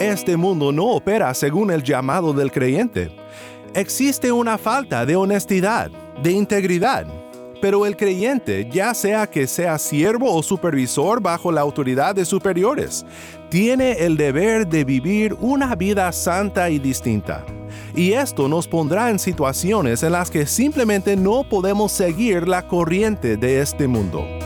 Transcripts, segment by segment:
Este mundo no opera según el llamado del creyente. Existe una falta de honestidad, de integridad. Pero el creyente, ya sea que sea siervo o supervisor bajo la autoridad de superiores, tiene el deber de vivir una vida santa y distinta. Y esto nos pondrá en situaciones en las que simplemente no podemos seguir la corriente de este mundo.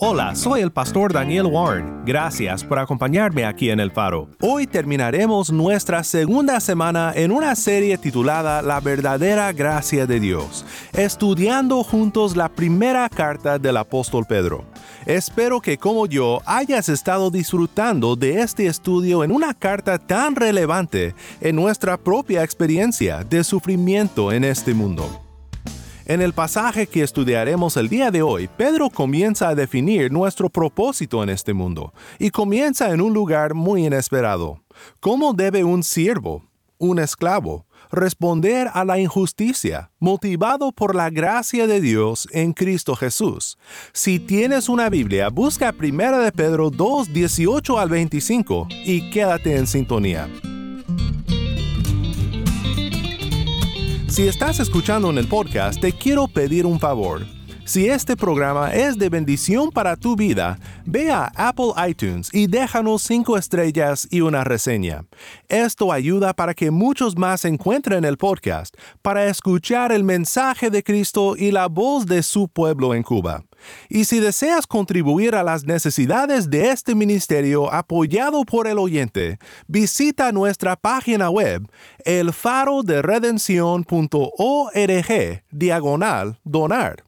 Hola, soy el pastor Daniel Warren. Gracias por acompañarme aquí en El Faro. Hoy terminaremos nuestra segunda semana en una serie titulada La verdadera gracia de Dios, estudiando juntos la primera carta del apóstol Pedro. Espero que como yo hayas estado disfrutando de este estudio en una carta tan relevante en nuestra propia experiencia de sufrimiento en este mundo. En el pasaje que estudiaremos el día de hoy, Pedro comienza a definir nuestro propósito en este mundo, y comienza en un lugar muy inesperado. ¿Cómo debe un siervo, un esclavo, responder a la injusticia, motivado por la gracia de Dios en Cristo Jesús. Si tienes una Biblia, busca 1 de Pedro 2, 18 al 25 y quédate en sintonía. Si estás escuchando en el podcast, te quiero pedir un favor. Si este programa es de bendición para tu vida, ve a Apple iTunes y déjanos 5 estrellas y una reseña. Esto ayuda para que muchos más encuentren el podcast, para escuchar el mensaje de Cristo y la voz de su pueblo en Cuba. Y si deseas contribuir a las necesidades de este ministerio apoyado por el oyente, visita nuestra página web elfaroderedención.org diagonal donar.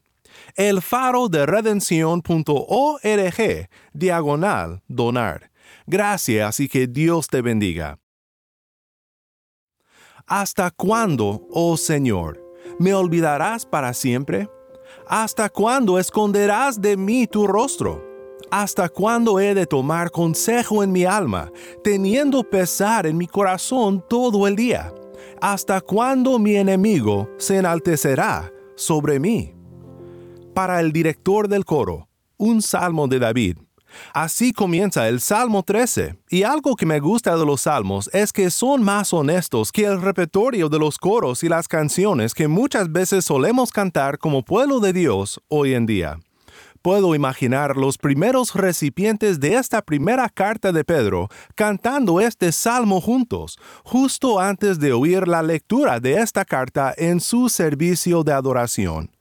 elfaroderedención.org diagonal donar. Gracias y que Dios te bendiga. ¿Hasta cuándo, oh Señor, me olvidarás para siempre? ¿Hasta cuándo esconderás de mí tu rostro? ¿Hasta cuándo he de tomar consejo en mi alma, teniendo pesar en mi corazón todo el día? ¿Hasta cuándo mi enemigo se enaltecerá sobre mí? Para el director del coro, un salmo de David. Así comienza el Salmo 13, y algo que me gusta de los salmos es que son más honestos que el repertorio de los coros y las canciones que muchas veces solemos cantar como pueblo de Dios hoy en día. Puedo imaginar los primeros recipientes de esta primera carta de Pedro cantando este salmo juntos, justo antes de oír la lectura de esta carta en su servicio de adoración.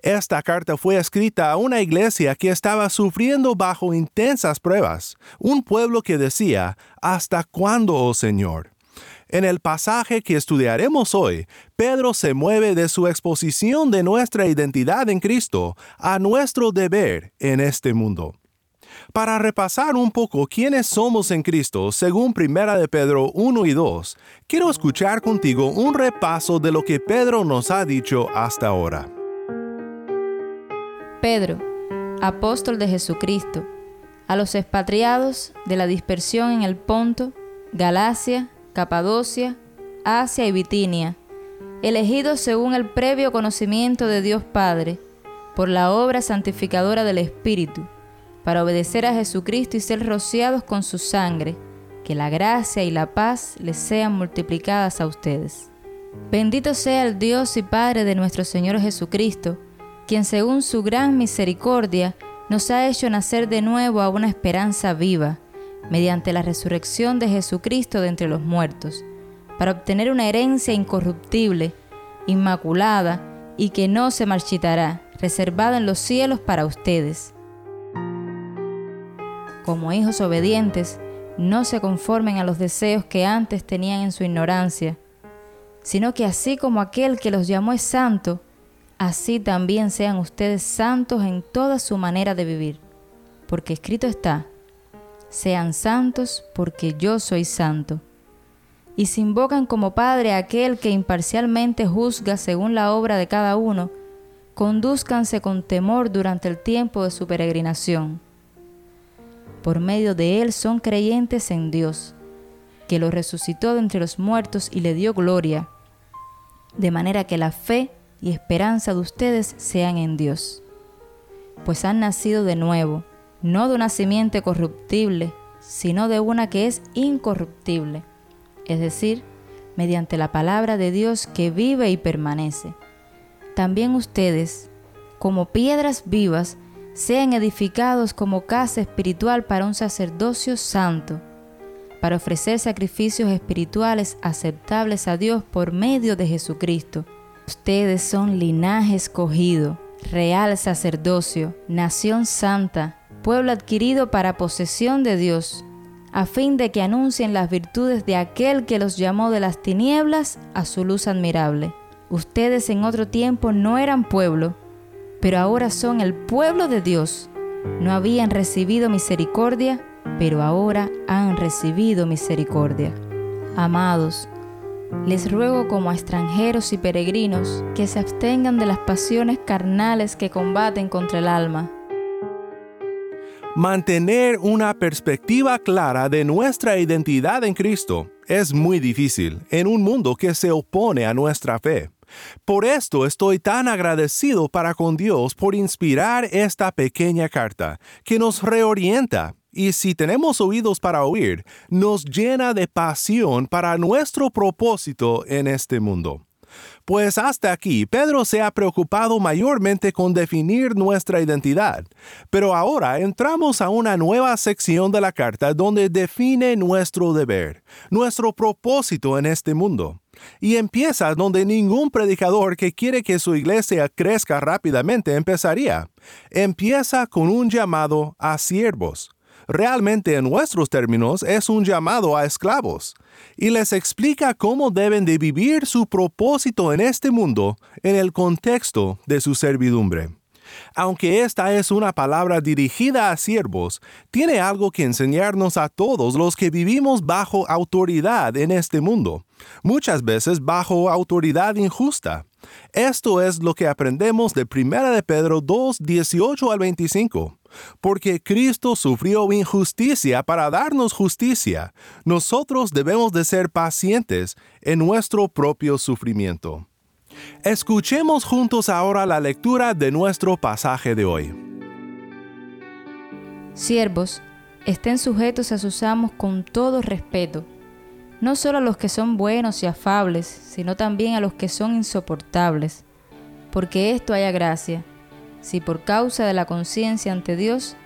Esta carta fue escrita a una iglesia que estaba sufriendo bajo intensas pruebas, un pueblo que decía, ¿Hasta cuándo, oh Señor? En el pasaje que estudiaremos hoy, Pedro se mueve de su exposición de nuestra identidad en Cristo a nuestro deber en este mundo. Para repasar un poco quiénes somos en Cristo según 1 de Pedro 1 y 2, quiero escuchar contigo un repaso de lo que Pedro nos ha dicho hasta ahora. Pedro, apóstol de Jesucristo, a los expatriados de la dispersión en el Ponto, Galacia, Capadocia, Asia y Bitinia, elegidos según el previo conocimiento de Dios Padre, por la obra santificadora del Espíritu, para obedecer a Jesucristo y ser rociados con su sangre, que la gracia y la paz les sean multiplicadas a ustedes. Bendito sea el Dios y Padre de nuestro Señor Jesucristo, quien según su gran misericordia nos ha hecho nacer de nuevo a una esperanza viva, mediante la resurrección de Jesucristo de entre los muertos, para obtener una herencia incorruptible, inmaculada y que no se marchitará, reservada en los cielos para ustedes. Como hijos obedientes, no se conformen a los deseos que antes tenían en su ignorancia, sino que así como aquel que los llamó es santo, así también sean ustedes santos en toda su manera de vivir. Porque escrito está, sean santos porque yo soy santo. Y se invocan como Padre a aquel que imparcialmente juzga según la obra de cada uno, conduzcanse con temor durante el tiempo de su peregrinación. Por medio de él son creyentes en Dios, que lo resucitó de entre los muertos y le dio gloria, de manera que la fe y esperanza de ustedes sean en Dios. Pues han nacido de nuevo, no de una simiente corruptible, sino de una que es incorruptible, es decir, mediante la palabra de Dios que vive y permanece. También ustedes, como piedras vivas, sean edificados como casa espiritual para un sacerdocio santo, para ofrecer sacrificios espirituales aceptables a Dios por medio de Jesucristo. Ustedes son linaje escogido, real sacerdocio, nación santa, pueblo adquirido para posesión de Dios, a fin de que anuncien las virtudes de aquel que los llamó de las tinieblas a su luz admirable. Ustedes en otro tiempo no eran pueblo, pero ahora son el pueblo de Dios. No habían recibido misericordia, pero ahora han recibido misericordia. Amados, les ruego como a extranjeros y peregrinos que se abstengan de las pasiones carnales que combaten contra el alma Mantener una perspectiva clara de nuestra identidad en Cristo es muy difícil en un mundo que se opone a nuestra fe. Por esto estoy tan agradecido para con Dios por inspirar esta pequeña carta, que nos reorienta y si tenemos oídos para oír, nos llena de pasión para nuestro propósito en este mundo. Pues hasta aquí Pedro se ha preocupado mayormente con definir nuestra identidad, pero ahora entramos a una nueva sección de la carta donde define nuestro deber, nuestro propósito en este mundo. Y empieza donde ningún predicador que quiere que su iglesia crezca rápidamente empezaría. Empieza con un llamado a siervos realmente en nuestros términos es un llamado a esclavos, y les explica cómo deben de vivir su propósito en este mundo en el contexto de su servidumbre. Aunque esta es una palabra dirigida a siervos, tiene algo que enseñarnos a todos los que vivimos bajo autoridad en este mundo, muchas veces bajo autoridad injusta. Esto es lo que aprendemos de 1 de Pedro 2, 18 al 25. Porque Cristo sufrió injusticia para darnos justicia, nosotros debemos de ser pacientes en nuestro propio sufrimiento. Escuchemos juntos ahora la lectura de nuestro pasaje de hoy. Siervos, estén sujetos a sus amos con todo respeto, no solo a los que son buenos y afables, sino también a los que son insoportables, porque esto haya gracia si por causa de la conciencia ante Dios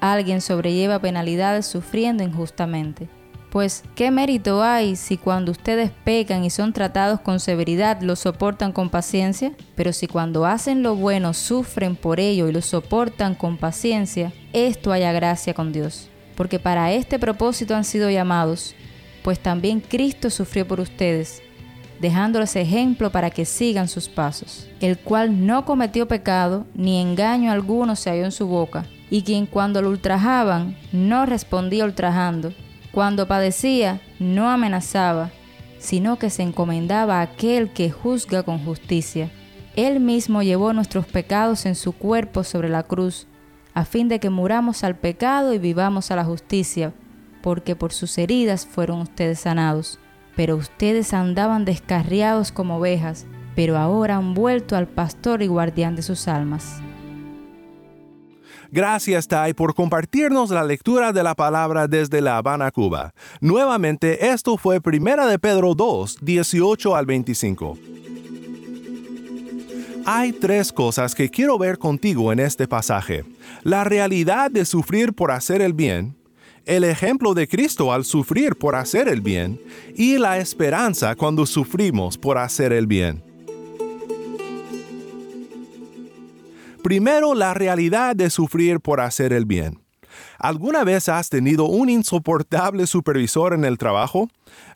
alguien sobrelleva penalidades sufriendo injustamente. Pues, ¿qué mérito hay si cuando ustedes pecan y son tratados con severidad lo soportan con paciencia? Pero si cuando hacen lo bueno sufren por ello y lo soportan con paciencia, esto haya gracia con Dios. Porque para este propósito han sido llamados, pues también Cristo sufrió por ustedes dejándoles ejemplo para que sigan sus pasos, el cual no cometió pecado, ni engaño alguno se halló en su boca, y quien cuando lo ultrajaban no respondía ultrajando, cuando padecía no amenazaba, sino que se encomendaba a aquel que juzga con justicia. Él mismo llevó nuestros pecados en su cuerpo sobre la cruz, a fin de que muramos al pecado y vivamos a la justicia, porque por sus heridas fueron ustedes sanados pero ustedes andaban descarriados como ovejas, pero ahora han vuelto al pastor y guardián de sus almas. Gracias, Tai, por compartirnos la lectura de la palabra desde La Habana, Cuba. Nuevamente, esto fue Primera de Pedro 2, 18 al 25. Hay tres cosas que quiero ver contigo en este pasaje. La realidad de sufrir por hacer el bien, el ejemplo de Cristo al sufrir por hacer el bien y la esperanza cuando sufrimos por hacer el bien. Primero, la realidad de sufrir por hacer el bien. ¿Alguna vez has tenido un insoportable supervisor en el trabajo?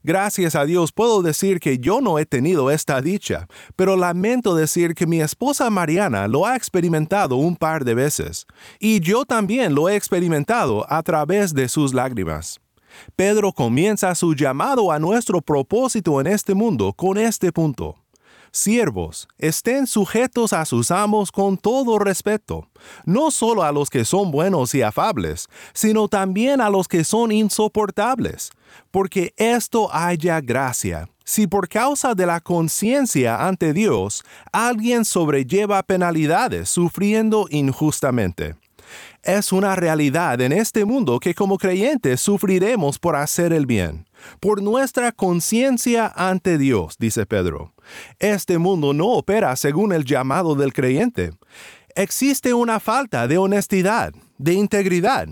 Gracias a Dios puedo decir que yo no he tenido esta dicha, pero lamento decir que mi esposa Mariana lo ha experimentado un par de veces, y yo también lo he experimentado a través de sus lágrimas. Pedro comienza su llamado a nuestro propósito en este mundo con este punto. Siervos, estén sujetos a sus amos con todo respeto, no solo a los que son buenos y afables, sino también a los que son insoportables, porque esto haya gracia. Si por causa de la conciencia ante Dios alguien sobrelleva penalidades sufriendo injustamente. Es una realidad en este mundo que como creyentes sufriremos por hacer el bien, por nuestra conciencia ante Dios, dice Pedro. Este mundo no opera según el llamado del creyente. Existe una falta de honestidad, de integridad.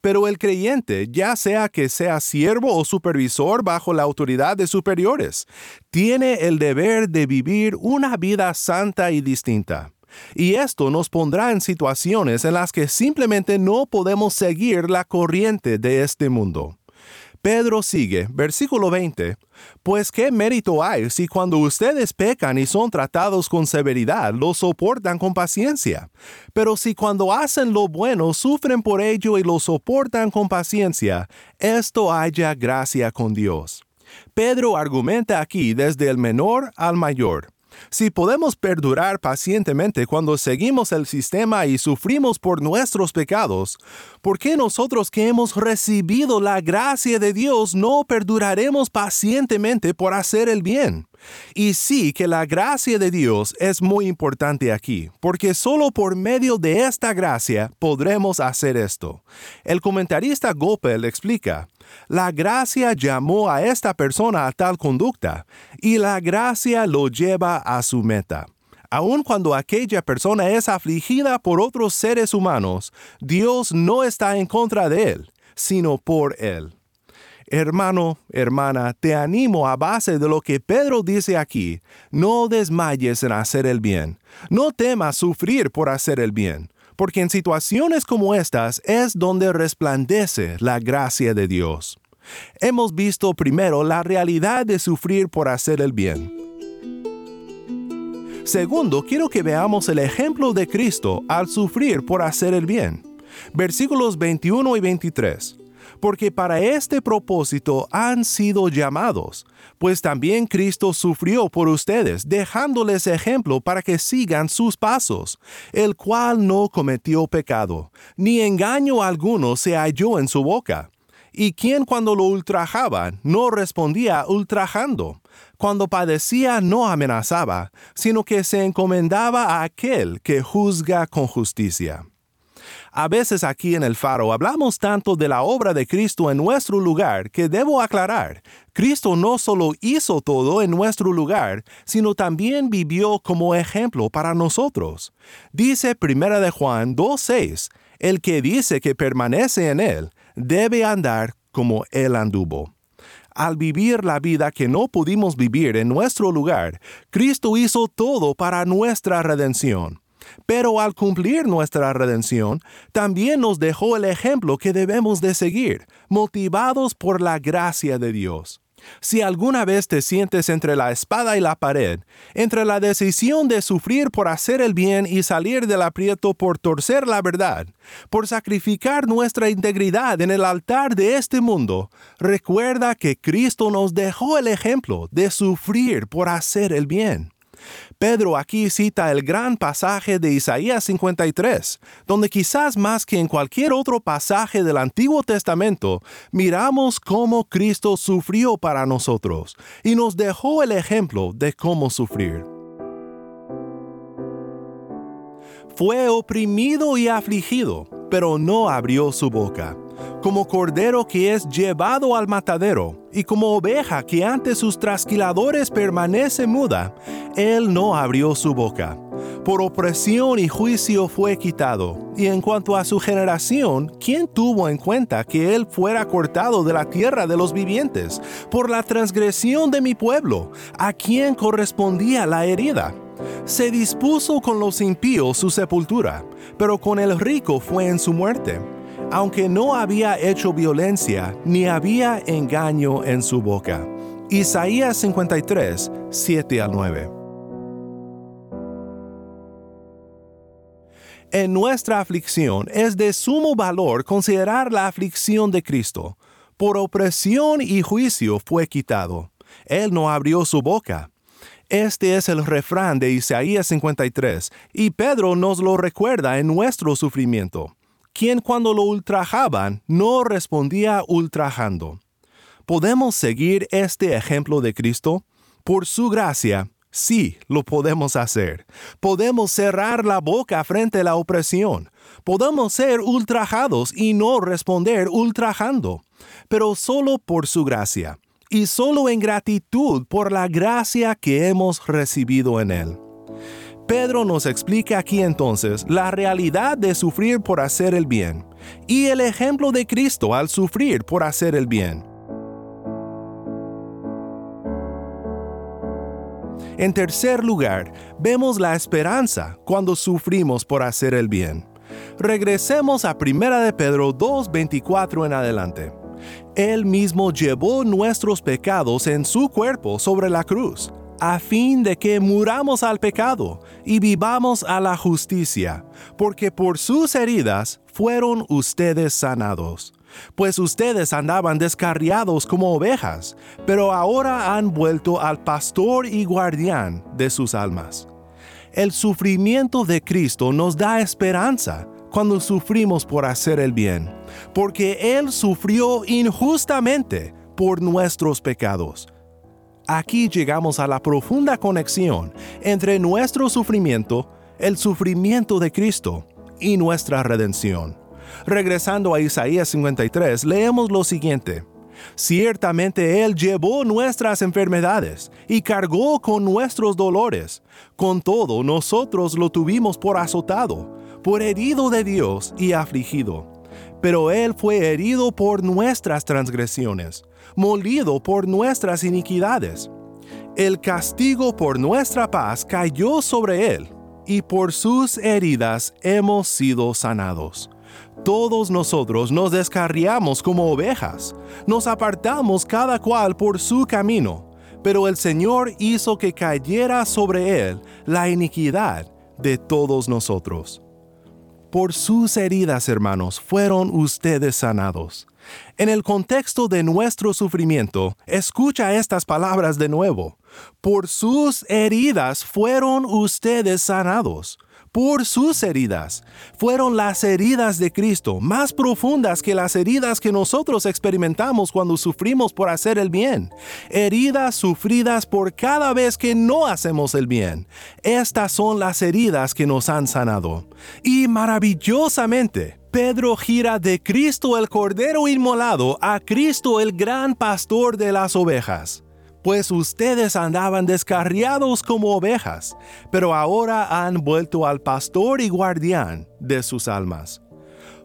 Pero el creyente, ya sea que sea siervo o supervisor bajo la autoridad de superiores, tiene el deber de vivir una vida santa y distinta. Y esto nos pondrá en situaciones en las que simplemente no podemos seguir la corriente de este mundo. Pedro sigue, versículo 20, Pues qué mérito hay si cuando ustedes pecan y son tratados con severidad, lo soportan con paciencia. Pero si cuando hacen lo bueno sufren por ello y lo soportan con paciencia, esto haya gracia con Dios. Pedro argumenta aquí desde el menor al mayor. Si podemos perdurar pacientemente cuando seguimos el sistema y sufrimos por nuestros pecados, ¿por qué nosotros que hemos recibido la gracia de Dios no perduraremos pacientemente por hacer el bien? Y sí que la gracia de Dios es muy importante aquí, porque solo por medio de esta gracia podremos hacer esto. El comentarista Gopel explica, la gracia llamó a esta persona a tal conducta, y la gracia lo lleva a su meta. Aun cuando aquella persona es afligida por otros seres humanos, Dios no está en contra de él, sino por él. Hermano, hermana, te animo a base de lo que Pedro dice aquí, no desmayes en hacer el bien, no temas sufrir por hacer el bien, porque en situaciones como estas es donde resplandece la gracia de Dios. Hemos visto primero la realidad de sufrir por hacer el bien. Segundo, quiero que veamos el ejemplo de Cristo al sufrir por hacer el bien. Versículos 21 y 23 porque para este propósito han sido llamados, pues también Cristo sufrió por ustedes, dejándoles ejemplo para que sigan sus pasos, el cual no cometió pecado, ni engaño alguno se halló en su boca. Y quien cuando lo ultrajaba no respondía ultrajando, cuando padecía no amenazaba, sino que se encomendaba a aquel que juzga con justicia. A veces aquí en el faro hablamos tanto de la obra de Cristo en nuestro lugar que debo aclarar, Cristo no solo hizo todo en nuestro lugar, sino también vivió como ejemplo para nosotros. Dice 1 de Juan 2.6, el que dice que permanece en él, debe andar como él anduvo. Al vivir la vida que no pudimos vivir en nuestro lugar, Cristo hizo todo para nuestra redención. Pero al cumplir nuestra redención, también nos dejó el ejemplo que debemos de seguir, motivados por la gracia de Dios. Si alguna vez te sientes entre la espada y la pared, entre la decisión de sufrir por hacer el bien y salir del aprieto por torcer la verdad, por sacrificar nuestra integridad en el altar de este mundo, recuerda que Cristo nos dejó el ejemplo de sufrir por hacer el bien. Pedro aquí cita el gran pasaje de Isaías 53, donde quizás más que en cualquier otro pasaje del Antiguo Testamento, miramos cómo Cristo sufrió para nosotros y nos dejó el ejemplo de cómo sufrir. Fue oprimido y afligido, pero no abrió su boca como cordero que es llevado al matadero, y como oveja que ante sus trasquiladores permanece muda, él no abrió su boca. Por opresión y juicio fue quitado. Y en cuanto a su generación, ¿quién tuvo en cuenta que él fuera cortado de la tierra de los vivientes? Por la transgresión de mi pueblo, ¿a quién correspondía la herida? Se dispuso con los impíos su sepultura, pero con el rico fue en su muerte aunque no había hecho violencia ni había engaño en su boca. Isaías 53, 7 al 9. En nuestra aflicción es de sumo valor considerar la aflicción de Cristo. Por opresión y juicio fue quitado. Él no abrió su boca. Este es el refrán de Isaías 53, y Pedro nos lo recuerda en nuestro sufrimiento, quien cuando lo ultrajaban no respondía ultrajando. ¿Podemos seguir este ejemplo de Cristo? Por su gracia, Sí, lo podemos hacer. Podemos cerrar la boca frente a la opresión. Podemos ser ultrajados y no responder ultrajando, pero solo por su gracia y solo en gratitud por la gracia que hemos recibido en Él. Pedro nos explica aquí entonces la realidad de sufrir por hacer el bien y el ejemplo de Cristo al sufrir por hacer el bien. En tercer lugar, vemos la esperanza cuando sufrimos por hacer el bien. Regresemos a 1 de Pedro 2:24 en adelante. Él mismo llevó nuestros pecados en su cuerpo sobre la cruz, a fin de que muramos al pecado y vivamos a la justicia, porque por sus heridas fueron ustedes sanados pues ustedes andaban descarriados como ovejas, pero ahora han vuelto al pastor y guardián de sus almas. El sufrimiento de Cristo nos da esperanza cuando sufrimos por hacer el bien, porque Él sufrió injustamente por nuestros pecados. Aquí llegamos a la profunda conexión entre nuestro sufrimiento, el sufrimiento de Cristo y nuestra redención. Regresando a Isaías 53, leemos lo siguiente. Ciertamente Él llevó nuestras enfermedades y cargó con nuestros dolores. Con todo, nosotros lo tuvimos por azotado, por herido de Dios y afligido. Pero Él fue herido por nuestras transgresiones, molido por nuestras iniquidades. El castigo por nuestra paz cayó sobre Él, y por sus heridas hemos sido sanados. Todos nosotros nos descarriamos como ovejas, nos apartamos cada cual por su camino, pero el Señor hizo que cayera sobre él la iniquidad de todos nosotros. Por sus heridas, hermanos, fueron ustedes sanados. En el contexto de nuestro sufrimiento, escucha estas palabras de nuevo. Por sus heridas fueron ustedes sanados por sus heridas. Fueron las heridas de Cristo, más profundas que las heridas que nosotros experimentamos cuando sufrimos por hacer el bien. Heridas sufridas por cada vez que no hacemos el bien. Estas son las heridas que nos han sanado. Y maravillosamente, Pedro gira de Cristo el Cordero Inmolado a Cristo el gran pastor de las ovejas pues ustedes andaban descarriados como ovejas, pero ahora han vuelto al pastor y guardián de sus almas.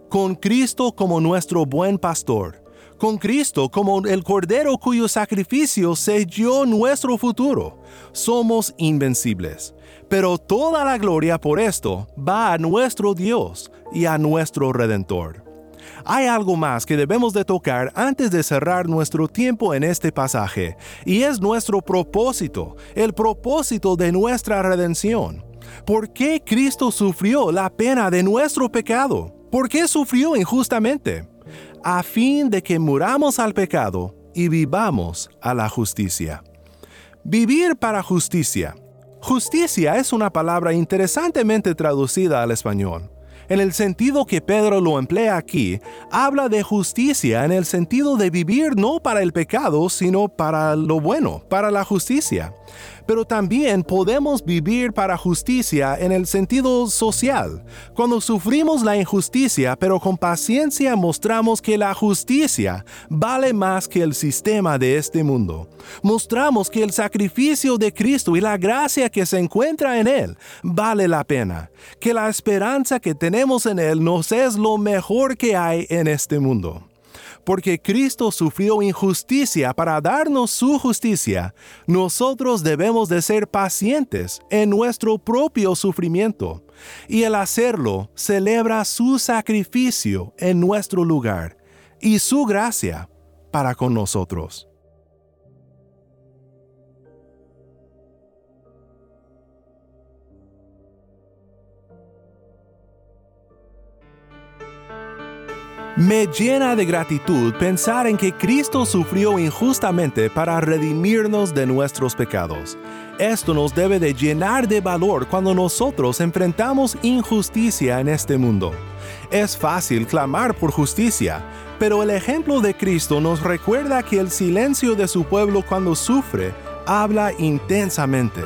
Con Cristo como nuestro buen pastor, con Cristo como el Cordero cuyo sacrificio selló nuestro futuro, somos invencibles. Pero toda la gloria por esto va a nuestro Dios y a nuestro Redentor. Hay algo más que debemos de tocar antes de cerrar nuestro tiempo en este pasaje, y es nuestro propósito, el propósito de nuestra redención. ¿Por qué Cristo sufrió la pena de nuestro pecado? ¿Por qué sufrió injustamente? A fin de que muramos al pecado y vivamos a la justicia. Vivir para justicia. Justicia es una palabra interesantemente traducida al español. En el sentido que Pedro lo emplea aquí, habla de justicia en el sentido de vivir no para el pecado, sino para lo bueno, para la justicia pero también podemos vivir para justicia en el sentido social. Cuando sufrimos la injusticia, pero con paciencia mostramos que la justicia vale más que el sistema de este mundo. Mostramos que el sacrificio de Cristo y la gracia que se encuentra en Él vale la pena, que la esperanza que tenemos en Él nos es lo mejor que hay en este mundo. Porque Cristo sufrió injusticia para darnos su justicia, nosotros debemos de ser pacientes en nuestro propio sufrimiento, y el hacerlo celebra su sacrificio en nuestro lugar y su gracia para con nosotros. Me llena de gratitud pensar en que Cristo sufrió injustamente para redimirnos de nuestros pecados. Esto nos debe de llenar de valor cuando nosotros enfrentamos injusticia en este mundo. Es fácil clamar por justicia, pero el ejemplo de Cristo nos recuerda que el silencio de su pueblo cuando sufre habla intensamente.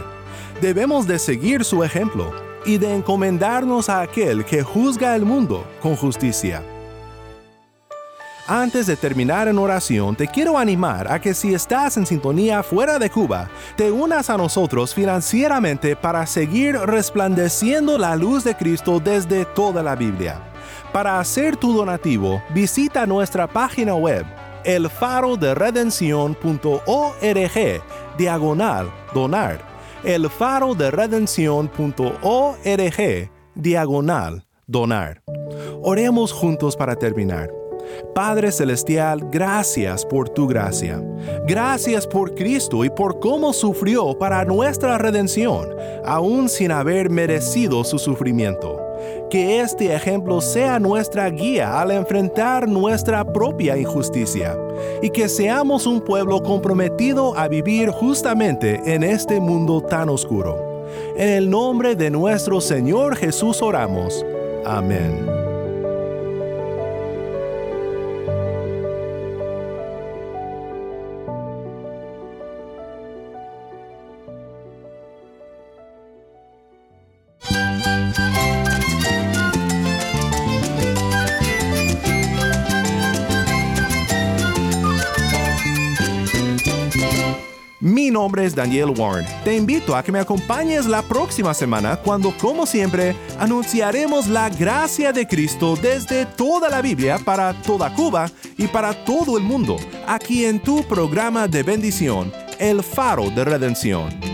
Debemos de seguir su ejemplo y de encomendarnos a aquel que juzga el mundo con justicia. Antes de terminar en oración, te quiero animar a que si estás en sintonía fuera de Cuba, te unas a nosotros financieramente para seguir resplandeciendo la luz de Cristo desde toda la Biblia. Para hacer tu donativo, visita nuestra página web elfaroderedención.org diagonal donar elfaroderedención.org diagonal donar. Oremos juntos para terminar. Padre Celestial, gracias por tu gracia. Gracias por Cristo y por cómo sufrió para nuestra redención, aún sin haber merecido su sufrimiento. Que este ejemplo sea nuestra guía al enfrentar nuestra propia injusticia y que seamos un pueblo comprometido a vivir justamente en este mundo tan oscuro. En el nombre de nuestro Señor Jesús oramos. Amén. Nombre es Daniel Warren. Te invito a que me acompañes la próxima semana cuando, como siempre, anunciaremos la gracia de Cristo desde toda la Biblia para toda Cuba y para todo el mundo, aquí en tu programa de bendición, El Faro de Redención.